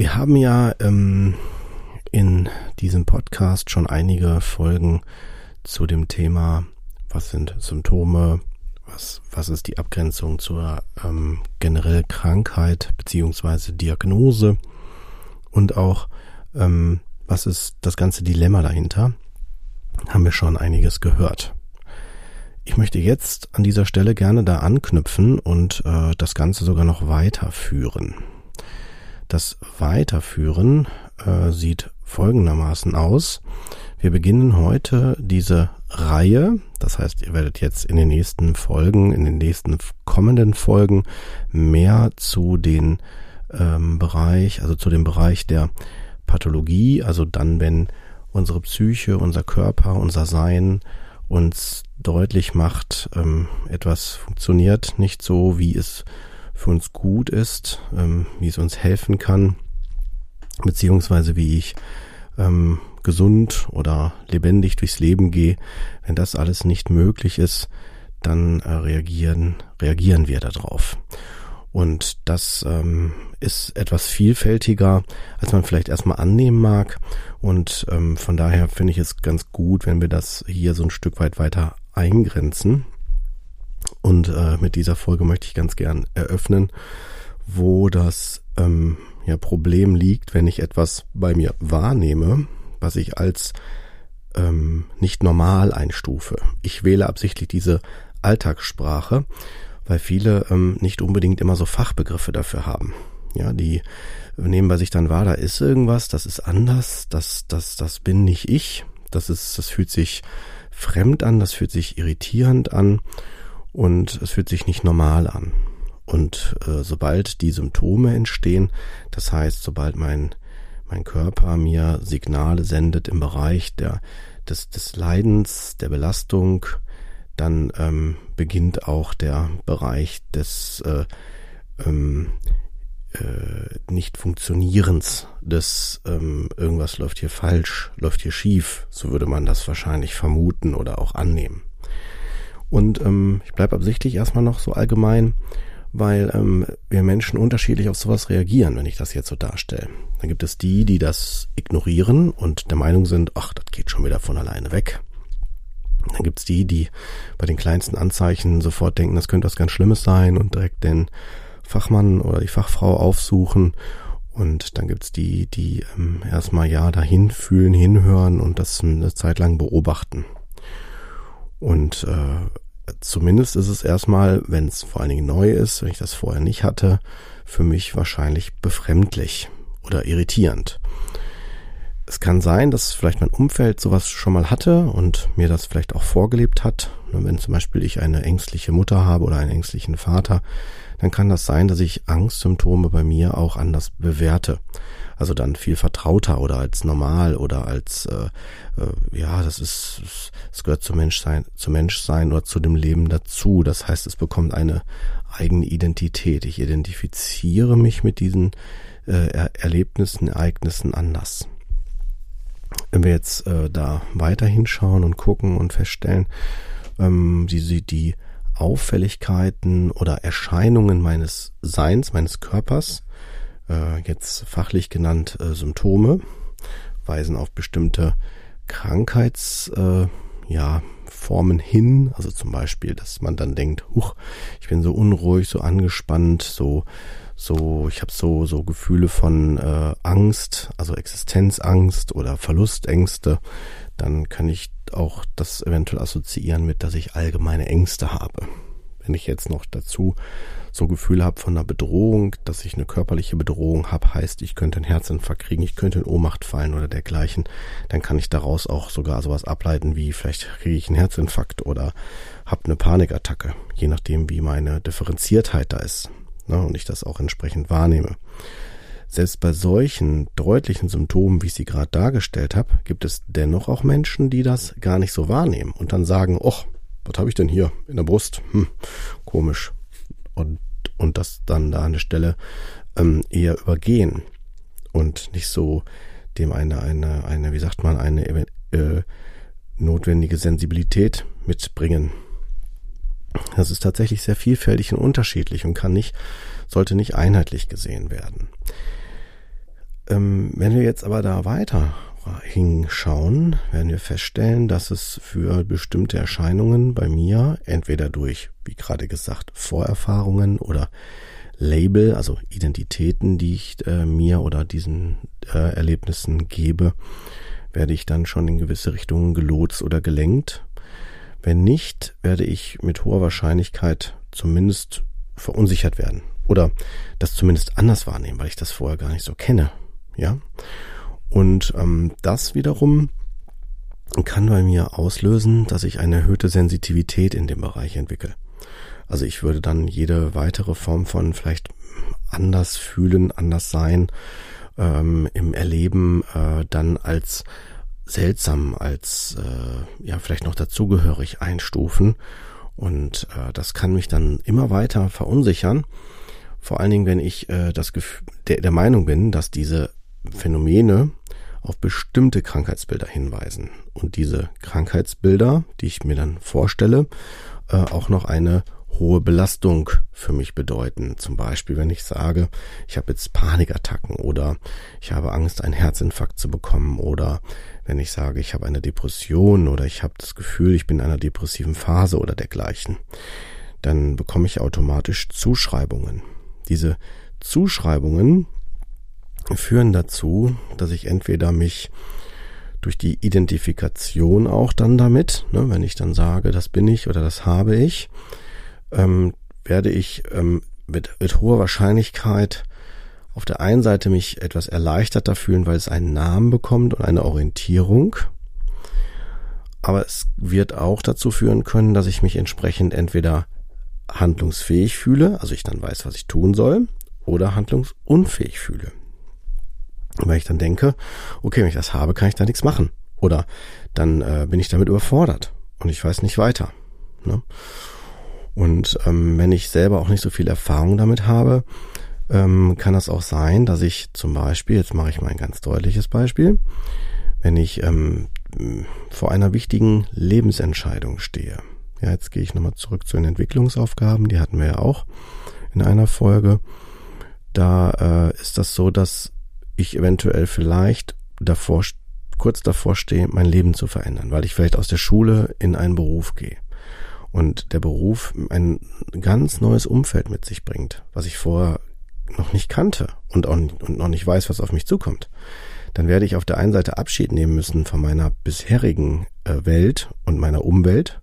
Wir haben ja ähm, in diesem Podcast schon einige Folgen zu dem Thema, was sind Symptome, was, was ist die Abgrenzung zur ähm, generell Krankheit beziehungsweise Diagnose und auch ähm, was ist das ganze Dilemma dahinter, haben wir schon einiges gehört. Ich möchte jetzt an dieser Stelle gerne da anknüpfen und äh, das Ganze sogar noch weiterführen. Das Weiterführen äh, sieht folgendermaßen aus. Wir beginnen heute diese Reihe. Das heißt, ihr werdet jetzt in den nächsten Folgen, in den nächsten kommenden Folgen mehr zu den ähm, Bereich, also zu dem Bereich der Pathologie, also dann, wenn unsere Psyche, unser Körper, unser Sein uns deutlich macht, ähm, etwas funktioniert nicht so, wie es für uns gut ist, ähm, wie es uns helfen kann, beziehungsweise wie ich ähm, gesund oder lebendig durchs Leben gehe. Wenn das alles nicht möglich ist, dann äh, reagieren, reagieren wir darauf. Und das ähm, ist etwas vielfältiger, als man vielleicht erstmal annehmen mag. Und ähm, von daher finde ich es ganz gut, wenn wir das hier so ein Stück weit weiter eingrenzen. Und äh, mit dieser Folge möchte ich ganz gern eröffnen, wo das ähm, ja, Problem liegt, wenn ich etwas bei mir wahrnehme, was ich als ähm, nicht normal einstufe. Ich wähle absichtlich diese Alltagssprache, weil viele ähm, nicht unbedingt immer so Fachbegriffe dafür haben. Ja, die nehmen bei sich dann wahr, da ist irgendwas, das ist anders, das, das, das bin nicht ich. Das ist, das fühlt sich fremd an, das fühlt sich irritierend an und es fühlt sich nicht normal an. Und äh, sobald die Symptome entstehen, das heißt, sobald mein, mein Körper mir Signale sendet im Bereich der, des, des Leidens, der Belastung, dann ähm, beginnt auch der Bereich des äh, ähm, äh, Nicht-Funktionierens, des ähm, irgendwas läuft hier falsch, läuft hier schief, so würde man das wahrscheinlich vermuten oder auch annehmen. Und ähm, ich bleibe absichtlich erstmal noch so allgemein, weil ähm, wir Menschen unterschiedlich auf sowas reagieren, wenn ich das jetzt so darstelle. Dann gibt es die, die das ignorieren und der Meinung sind, ach, das geht schon wieder von alleine weg. Dann gibt's die, die bei den kleinsten Anzeichen sofort denken, das könnte was ganz Schlimmes sein und direkt den Fachmann oder die Fachfrau aufsuchen. Und dann gibt's die, die ähm, erstmal ja dahin fühlen, hinhören und das eine Zeit lang beobachten. Und äh, zumindest ist es erstmal, wenn es vor allen Dingen neu ist, wenn ich das vorher nicht hatte, für mich wahrscheinlich befremdlich oder irritierend. Es kann sein, dass vielleicht mein Umfeld sowas schon mal hatte und mir das vielleicht auch vorgelebt hat. Wenn zum Beispiel ich eine ängstliche Mutter habe oder einen ängstlichen Vater, dann kann das sein, dass ich Angstsymptome bei mir auch anders bewerte also dann viel vertrauter oder als normal oder als äh, äh, ja, das ist es gehört zum Menschsein, zum Menschsein oder zu dem Leben dazu. Das heißt, es bekommt eine eigene Identität. Ich identifiziere mich mit diesen äh, er Erlebnissen, Ereignissen anders. Wenn wir jetzt äh, da weiter hinschauen und gucken und feststellen, ähm, die, die Auffälligkeiten oder Erscheinungen meines Seins, meines Körpers, äh, jetzt fachlich genannt äh, Symptome, weisen auf bestimmte Krankheitsformen äh, ja, hin. Also zum Beispiel, dass man dann denkt, huch, ich bin so unruhig, so angespannt, so so, ich habe so so Gefühle von äh, Angst, also Existenzangst oder Verlustängste, dann kann ich auch das eventuell assoziieren mit, dass ich allgemeine Ängste habe. Wenn ich jetzt noch dazu so Gefühle habe von einer Bedrohung, dass ich eine körperliche Bedrohung habe, heißt, ich könnte einen Herzinfarkt kriegen, ich könnte in Ohnmacht fallen oder dergleichen, dann kann ich daraus auch sogar sowas ableiten wie vielleicht kriege ich einen Herzinfarkt oder habe eine Panikattacke, je nachdem wie meine Differenziertheit da ist ne, und ich das auch entsprechend wahrnehme. Selbst bei solchen deutlichen Symptomen, wie ich sie gerade dargestellt habe, gibt es dennoch auch Menschen, die das gar nicht so wahrnehmen und dann sagen, och, was habe ich denn hier in der Brust? Hm, komisch. Und, und das dann da an der Stelle ähm, eher übergehen und nicht so dem eine, eine, eine, wie sagt man, eine äh, notwendige Sensibilität mitbringen. Das ist tatsächlich sehr vielfältig und unterschiedlich und kann nicht, sollte nicht einheitlich gesehen werden. Ähm, wenn wir jetzt aber da weiter hinschauen, werden wir feststellen, dass es für bestimmte Erscheinungen bei mir entweder durch, wie gerade gesagt, Vorerfahrungen oder Label, also Identitäten, die ich äh, mir oder diesen äh, Erlebnissen gebe, werde ich dann schon in gewisse Richtungen gelotst oder gelenkt. Wenn nicht, werde ich mit hoher Wahrscheinlichkeit zumindest verunsichert werden oder das zumindest anders wahrnehmen, weil ich das vorher gar nicht so kenne. Ja. Und ähm, das wiederum kann bei mir auslösen, dass ich eine erhöhte Sensitivität in dem Bereich entwickle. Also ich würde dann jede weitere Form von vielleicht anders fühlen, anders sein, ähm, im Erleben äh, dann als seltsam, als äh, ja vielleicht noch dazugehörig einstufen. Und äh, das kann mich dann immer weiter verunsichern. Vor allen Dingen, wenn ich äh, das Gefühl, der, der Meinung bin, dass diese Phänomene auf bestimmte Krankheitsbilder hinweisen und diese Krankheitsbilder, die ich mir dann vorstelle, äh, auch noch eine hohe Belastung für mich bedeuten. Zum Beispiel, wenn ich sage, ich habe jetzt Panikattacken oder ich habe Angst, einen Herzinfarkt zu bekommen oder wenn ich sage, ich habe eine Depression oder ich habe das Gefühl, ich bin in einer depressiven Phase oder dergleichen, dann bekomme ich automatisch Zuschreibungen. Diese Zuschreibungen führen dazu, dass ich entweder mich durch die Identifikation auch dann damit, ne, wenn ich dann sage, das bin ich oder das habe ich, ähm, werde ich ähm, mit, mit hoher Wahrscheinlichkeit auf der einen Seite mich etwas erleichterter fühlen, weil es einen Namen bekommt und eine Orientierung. Aber es wird auch dazu führen können, dass ich mich entsprechend entweder handlungsfähig fühle, also ich dann weiß, was ich tun soll, oder handlungsunfähig fühle. Weil ich dann denke, okay, wenn ich das habe, kann ich da nichts machen. Oder dann äh, bin ich damit überfordert und ich weiß nicht weiter. Ne? Und ähm, wenn ich selber auch nicht so viel Erfahrung damit habe, ähm, kann das auch sein, dass ich zum Beispiel, jetzt mache ich mal ein ganz deutliches Beispiel, wenn ich ähm, vor einer wichtigen Lebensentscheidung stehe. Ja, jetzt gehe ich nochmal zurück zu den Entwicklungsaufgaben, die hatten wir ja auch in einer Folge. Da äh, ist das so, dass ich eventuell vielleicht davor, kurz davor stehe, mein Leben zu verändern, weil ich vielleicht aus der Schule in einen Beruf gehe und der Beruf ein ganz neues Umfeld mit sich bringt, was ich vorher noch nicht kannte und, auch, und noch nicht weiß, was auf mich zukommt, dann werde ich auf der einen Seite Abschied nehmen müssen von meiner bisherigen äh, Welt und meiner Umwelt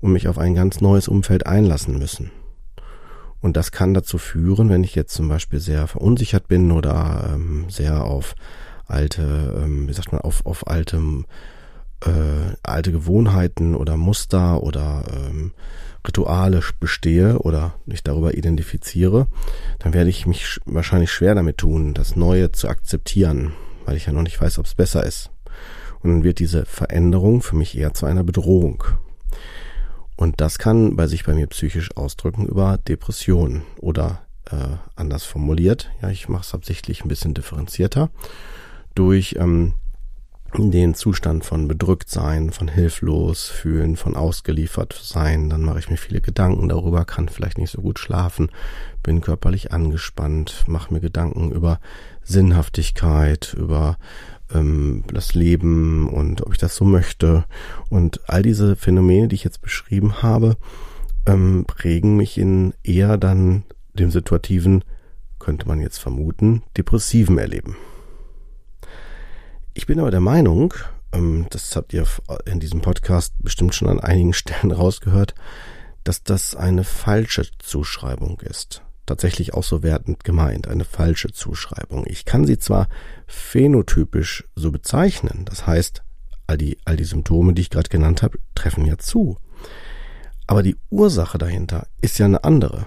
und mich auf ein ganz neues Umfeld einlassen müssen. Und das kann dazu führen, wenn ich jetzt zum Beispiel sehr verunsichert bin oder ähm, sehr auf alte, ähm, wie sagt man, auf, auf altem, äh, alte Gewohnheiten oder Muster oder ähm, Rituale bestehe oder mich darüber identifiziere, dann werde ich mich wahrscheinlich schwer damit tun, das Neue zu akzeptieren, weil ich ja noch nicht weiß, ob es besser ist. Und dann wird diese Veränderung für mich eher zu einer Bedrohung. Und das kann bei sich bei mir psychisch ausdrücken über Depressionen oder äh, anders formuliert, ja, ich mache es absichtlich ein bisschen differenzierter, durch ähm, den Zustand von bedrückt sein, von hilflos fühlen, von ausgeliefert sein, dann mache ich mir viele Gedanken darüber, kann vielleicht nicht so gut schlafen, bin körperlich angespannt, mache mir Gedanken über Sinnhaftigkeit, über ähm, das Leben und ob ich das so möchte. Und all diese Phänomene, die ich jetzt beschrieben habe, ähm, prägen mich in eher dann dem situativen könnte man jetzt vermuten, depressiven Erleben. Ich bin aber der Meinung, ähm, das habt ihr in diesem Podcast bestimmt schon an einigen Stellen rausgehört, dass das eine falsche Zuschreibung ist. Tatsächlich auch so wertend gemeint, eine falsche Zuschreibung. Ich kann sie zwar phänotypisch so bezeichnen, das heißt, all die, all die Symptome, die ich gerade genannt habe, treffen ja zu. Aber die Ursache dahinter ist ja eine andere.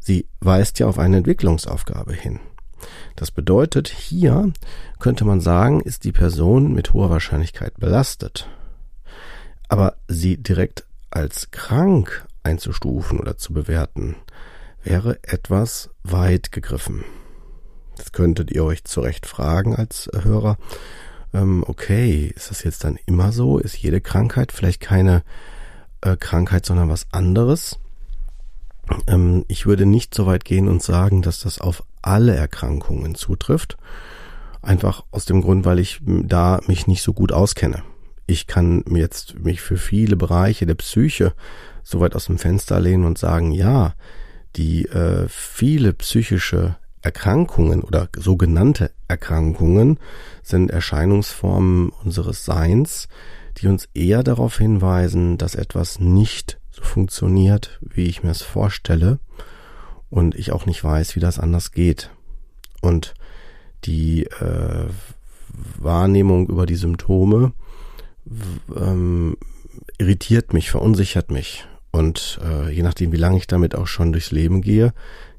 Sie weist ja auf eine Entwicklungsaufgabe hin. Das bedeutet, hier könnte man sagen, ist die Person mit hoher Wahrscheinlichkeit belastet. Aber sie direkt als krank einzustufen oder zu bewerten, wäre etwas weit gegriffen. Das könntet ihr euch zu Recht fragen als Hörer. Ähm, okay, ist das jetzt dann immer so? Ist jede Krankheit vielleicht keine äh, Krankheit, sondern was anderes? Ähm, ich würde nicht so weit gehen und sagen, dass das auf alle Erkrankungen zutrifft. Einfach aus dem Grund, weil ich da mich nicht so gut auskenne. Ich kann jetzt mich für viele Bereiche der Psyche so weit aus dem Fenster lehnen und sagen, ja, die äh, viele psychische Erkrankungen oder sogenannte Erkrankungen sind Erscheinungsformen unseres Seins, die uns eher darauf hinweisen, dass etwas nicht so funktioniert, wie ich mir es vorstelle und ich auch nicht weiß, wie das anders geht. Und die äh, Wahrnehmung über die Symptome ähm, irritiert mich, verunsichert mich. Und äh, je nachdem, wie lange ich damit auch schon durchs Leben gehe,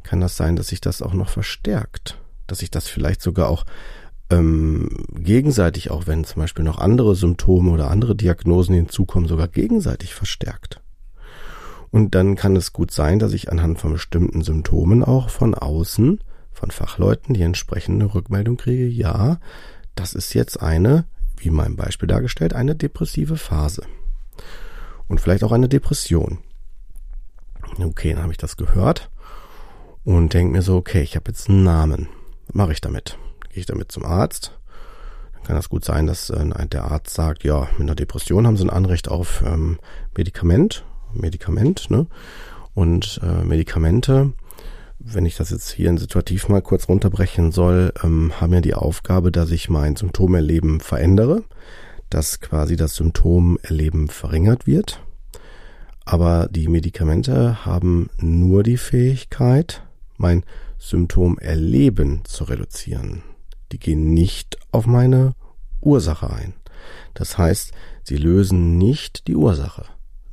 kann das sein, dass sich das auch noch verstärkt. Dass sich das vielleicht sogar auch ähm, gegenseitig, auch wenn zum Beispiel noch andere Symptome oder andere Diagnosen hinzukommen, sogar gegenseitig verstärkt. Und dann kann es gut sein, dass ich anhand von bestimmten Symptomen auch von außen, von Fachleuten, die entsprechende Rückmeldung kriege, ja, das ist jetzt eine, wie in meinem Beispiel dargestellt, eine depressive Phase. Und vielleicht auch eine Depression. Okay, dann habe ich das gehört und denke mir so, okay, ich habe jetzt einen Namen. Was mache ich damit? Gehe ich damit zum Arzt? Dann kann das gut sein, dass äh, der Arzt sagt, ja, mit einer Depression haben sie ein Anrecht auf ähm, Medikament Medikament, ne? Und äh, Medikamente, wenn ich das jetzt hier in situativ mal kurz runterbrechen soll, ähm, haben ja die Aufgabe, dass ich mein Symptomerleben verändere, dass quasi das Symptomerleben verringert wird. Aber die Medikamente haben nur die Fähigkeit, mein Symptomerleben zu reduzieren. Die gehen nicht auf meine Ursache ein. Das heißt, sie lösen nicht die Ursache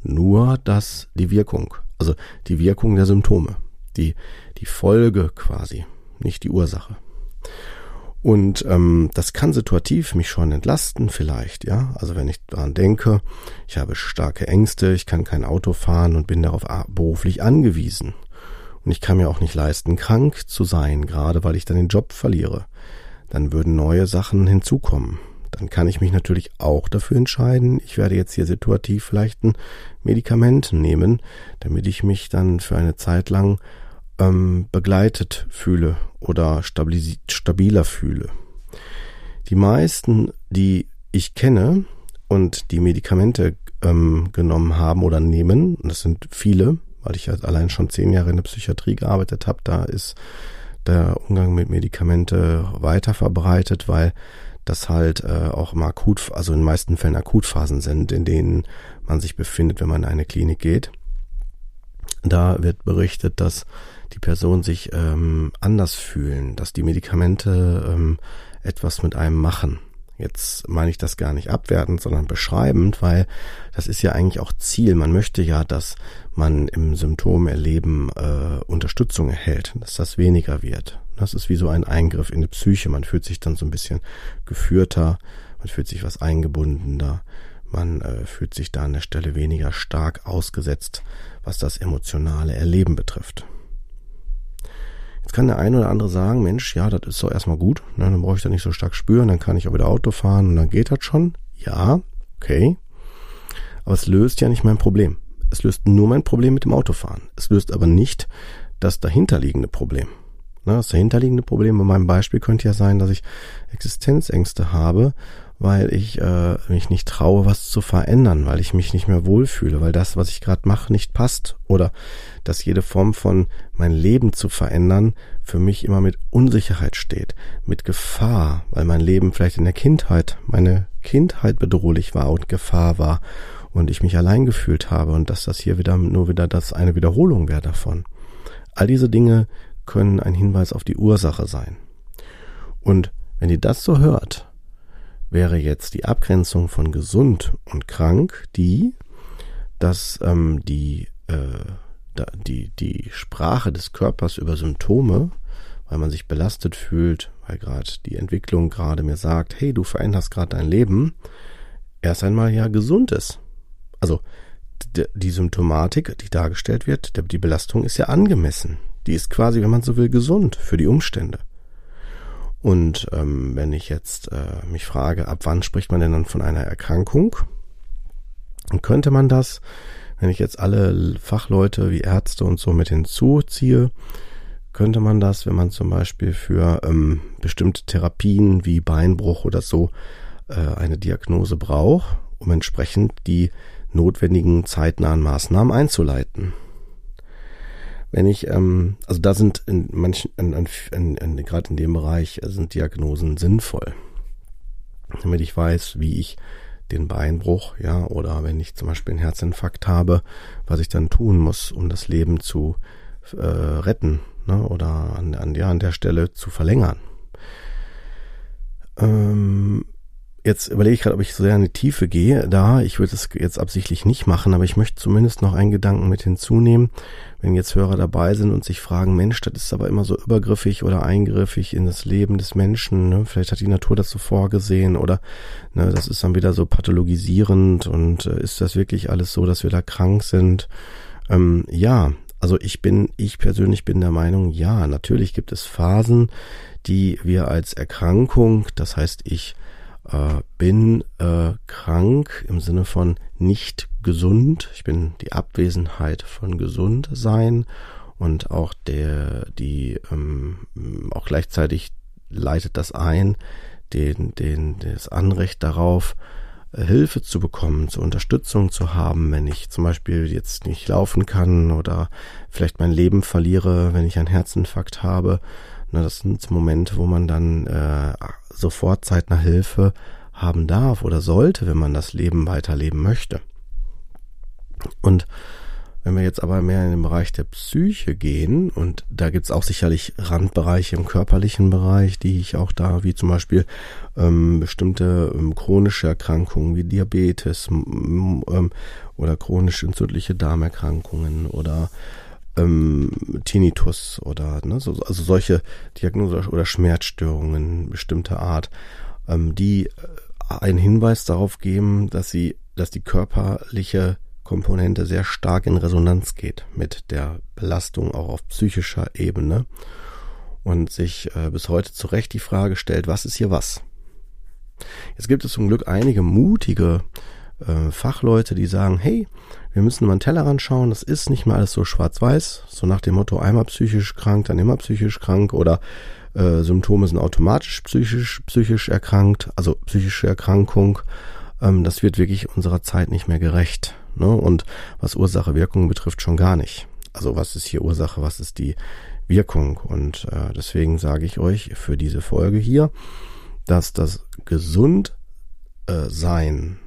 nur das, die Wirkung, also die Wirkung der Symptome, die, die Folge quasi, nicht die Ursache. Und ähm, das kann situativ mich schon entlasten vielleicht, ja. Also wenn ich daran denke, ich habe starke Ängste, ich kann kein Auto fahren und bin darauf beruflich angewiesen. Und ich kann mir auch nicht leisten, krank zu sein, gerade weil ich dann den Job verliere. Dann würden neue Sachen hinzukommen dann kann ich mich natürlich auch dafür entscheiden, ich werde jetzt hier situativ vielleicht ein Medikament nehmen, damit ich mich dann für eine Zeit lang ähm, begleitet fühle oder stabiler fühle. Die meisten, die ich kenne und die Medikamente ähm, genommen haben oder nehmen, und das sind viele, weil ich halt allein schon zehn Jahre in der Psychiatrie gearbeitet habe, da ist der Umgang mit Medikamente weiter verbreitet, weil das halt äh, auch immer akut, also in den meisten Fällen Akutphasen sind, in denen man sich befindet, wenn man in eine Klinik geht. Da wird berichtet, dass die Personen sich ähm, anders fühlen, dass die Medikamente ähm, etwas mit einem machen. Jetzt meine ich das gar nicht abwertend, sondern beschreibend, weil das ist ja eigentlich auch Ziel. Man möchte ja, dass man im Symptomerleben äh, Unterstützung erhält, dass das weniger wird. Das ist wie so ein Eingriff in die Psyche. Man fühlt sich dann so ein bisschen geführter, man fühlt sich was eingebundener, man äh, fühlt sich da an der Stelle weniger stark ausgesetzt, was das emotionale Erleben betrifft. Jetzt kann der eine oder andere sagen, Mensch, ja, das ist doch erstmal gut, ne, dann brauche ich da nicht so stark spüren, dann kann ich auch wieder Auto fahren und dann geht das schon. Ja, okay. Aber es löst ja nicht mein Problem. Es löst nur mein Problem mit dem Autofahren. Es löst aber nicht das dahinterliegende Problem. Ne, das dahinterliegende Problem in meinem Beispiel könnte ja sein, dass ich Existenzängste habe, weil ich äh, mich nicht traue, was zu verändern, weil ich mich nicht mehr wohlfühle, weil das, was ich gerade mache, nicht passt oder dass jede Form von mein Leben zu verändern für mich immer mit Unsicherheit steht, mit Gefahr, weil mein Leben vielleicht in der Kindheit, meine Kindheit bedrohlich war und Gefahr war und ich mich allein gefühlt habe und dass das hier wieder nur wieder das eine Wiederholung wäre davon. All diese Dinge können ein Hinweis auf die Ursache sein. Und wenn ihr das so hört, wäre jetzt die Abgrenzung von gesund und krank die, dass ähm, die, äh, die, die Sprache des Körpers über Symptome, weil man sich belastet fühlt, weil gerade die Entwicklung gerade mir sagt, hey, du veränderst gerade dein Leben, erst einmal ja gesund ist. Also die Symptomatik, die dargestellt wird, die Belastung ist ja angemessen. Die ist quasi, wenn man so will, gesund für die Umstände. Und ähm, wenn ich jetzt äh, mich frage, ab wann spricht man denn dann von einer Erkrankung? Dann könnte man das, wenn ich jetzt alle Fachleute wie Ärzte und so mit hinzuziehe, könnte man das, wenn man zum Beispiel für ähm, bestimmte Therapien wie Beinbruch oder so äh, eine Diagnose braucht, um entsprechend die notwendigen zeitnahen Maßnahmen einzuleiten wenn ich, ähm, also da sind in manchen, in, in, in, gerade in dem Bereich äh, sind Diagnosen sinnvoll. Damit ich weiß, wie ich den Beinbruch, ja, oder wenn ich zum Beispiel einen Herzinfarkt habe, was ich dann tun muss, um das Leben zu äh, retten, ne, oder an, an, ja, an der Stelle zu verlängern. Ähm, Jetzt überlege ich gerade, ob ich so sehr in die Tiefe gehe. Da, ich würde es jetzt absichtlich nicht machen, aber ich möchte zumindest noch einen Gedanken mit hinzunehmen. Wenn jetzt Hörer dabei sind und sich fragen, Mensch, das ist aber immer so übergriffig oder eingriffig in das Leben des Menschen. Ne? Vielleicht hat die Natur das so vorgesehen oder ne, das ist dann wieder so pathologisierend und äh, ist das wirklich alles so, dass wir da krank sind? Ähm, ja, also ich bin, ich persönlich bin der Meinung, ja, natürlich gibt es Phasen, die wir als Erkrankung, das heißt ich äh, bin äh, krank im Sinne von nicht gesund. Ich bin die Abwesenheit von gesund sein und auch der, die, ähm, auch gleichzeitig leitet das ein, den, den, das Anrecht darauf, äh, Hilfe zu bekommen, zur Unterstützung zu haben, wenn ich zum Beispiel jetzt nicht laufen kann oder vielleicht mein Leben verliere, wenn ich einen Herzinfarkt habe. Na, das sind Momente, wo man dann äh, sofort zeitnah Hilfe haben darf oder sollte, wenn man das Leben weiterleben möchte. Und wenn wir jetzt aber mehr in den Bereich der Psyche gehen, und da gibt's auch sicherlich Randbereiche im körperlichen Bereich, die ich auch da, wie zum Beispiel ähm, bestimmte ähm, chronische Erkrankungen wie Diabetes ähm, oder chronisch entzündliche Darmerkrankungen oder ähm, Tinnitus oder ne, so, also solche Diagnosen oder Schmerzstörungen bestimmter Art, ähm, die äh, einen Hinweis darauf geben, dass sie, dass die körperliche Komponente sehr stark in Resonanz geht mit der Belastung auch auf psychischer Ebene und sich äh, bis heute zu Recht die Frage stellt, was ist hier was? Jetzt gibt es zum Glück einige mutige äh, Fachleute, die sagen, hey, wir müssen mal einen Tellerrand schauen, das ist nicht mal alles so schwarz-weiß, so nach dem Motto einmal psychisch krank, dann immer psychisch krank oder äh, Symptome sind automatisch psychisch, psychisch erkrankt, also psychische Erkrankung. Ähm, das wird wirklich unserer Zeit nicht mehr gerecht. Ne? Und was Ursache-Wirkung betrifft, schon gar nicht. Also was ist hier Ursache, was ist die Wirkung? Und äh, deswegen sage ich euch für diese Folge hier, dass das gesund äh, sein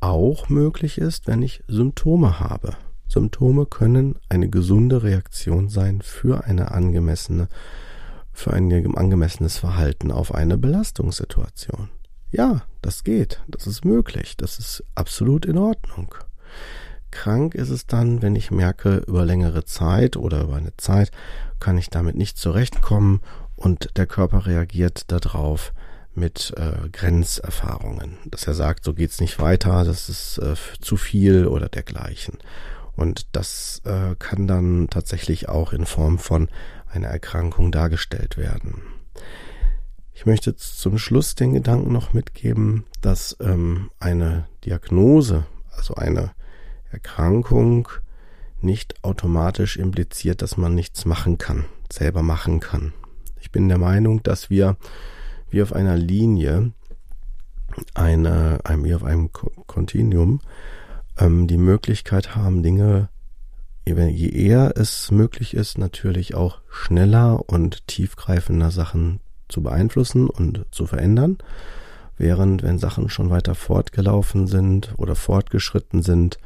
auch möglich ist, wenn ich Symptome habe. Symptome können eine gesunde Reaktion sein für eine angemessene, für ein angemessenes Verhalten auf eine Belastungssituation. Ja, das geht, das ist möglich, das ist absolut in Ordnung. Krank ist es dann, wenn ich merke, über längere Zeit oder über eine Zeit kann ich damit nicht zurechtkommen und der Körper reagiert darauf mit äh, Grenzerfahrungen, dass er sagt, so geht's nicht weiter, das ist äh, zu viel oder dergleichen. Und das äh, kann dann tatsächlich auch in Form von einer Erkrankung dargestellt werden. Ich möchte zum Schluss den Gedanken noch mitgeben, dass ähm, eine Diagnose, also eine Erkrankung, nicht automatisch impliziert, dass man nichts machen kann, selber machen kann. Ich bin der Meinung, dass wir wie auf einer Linie eine, ein, wie auf einem Kontinuum ähm, die Möglichkeit haben, Dinge, je eher es möglich ist, natürlich auch schneller und tiefgreifender Sachen zu beeinflussen und zu verändern. Während wenn Sachen schon weiter fortgelaufen sind oder fortgeschritten sind,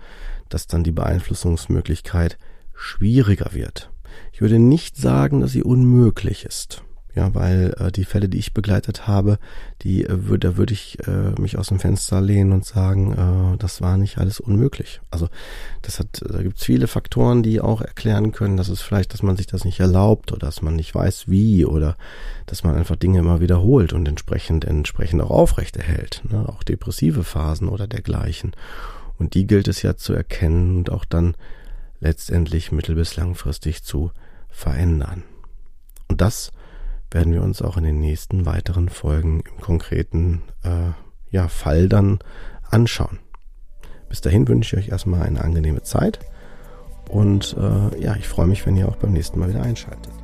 dass dann die Beeinflussungsmöglichkeit schwieriger wird. Ich würde nicht sagen, dass sie unmöglich ist. Ja, weil äh, die Fälle, die ich begleitet habe, die äh, würde, da würde ich äh, mich aus dem Fenster lehnen und sagen, äh, das war nicht alles unmöglich. Also das hat, da gibt es viele Faktoren, die auch erklären können, dass es vielleicht, dass man sich das nicht erlaubt oder dass man nicht weiß wie oder dass man einfach Dinge immer wiederholt und entsprechend entsprechend auch aufrechterhält, ne? auch depressive Phasen oder dergleichen. Und die gilt es ja zu erkennen und auch dann letztendlich mittel- bis langfristig zu verändern. Und das werden wir uns auch in den nächsten weiteren Folgen im konkreten äh, ja, Fall dann anschauen. Bis dahin wünsche ich euch erstmal eine angenehme Zeit und äh, ja, ich freue mich, wenn ihr auch beim nächsten Mal wieder einschaltet.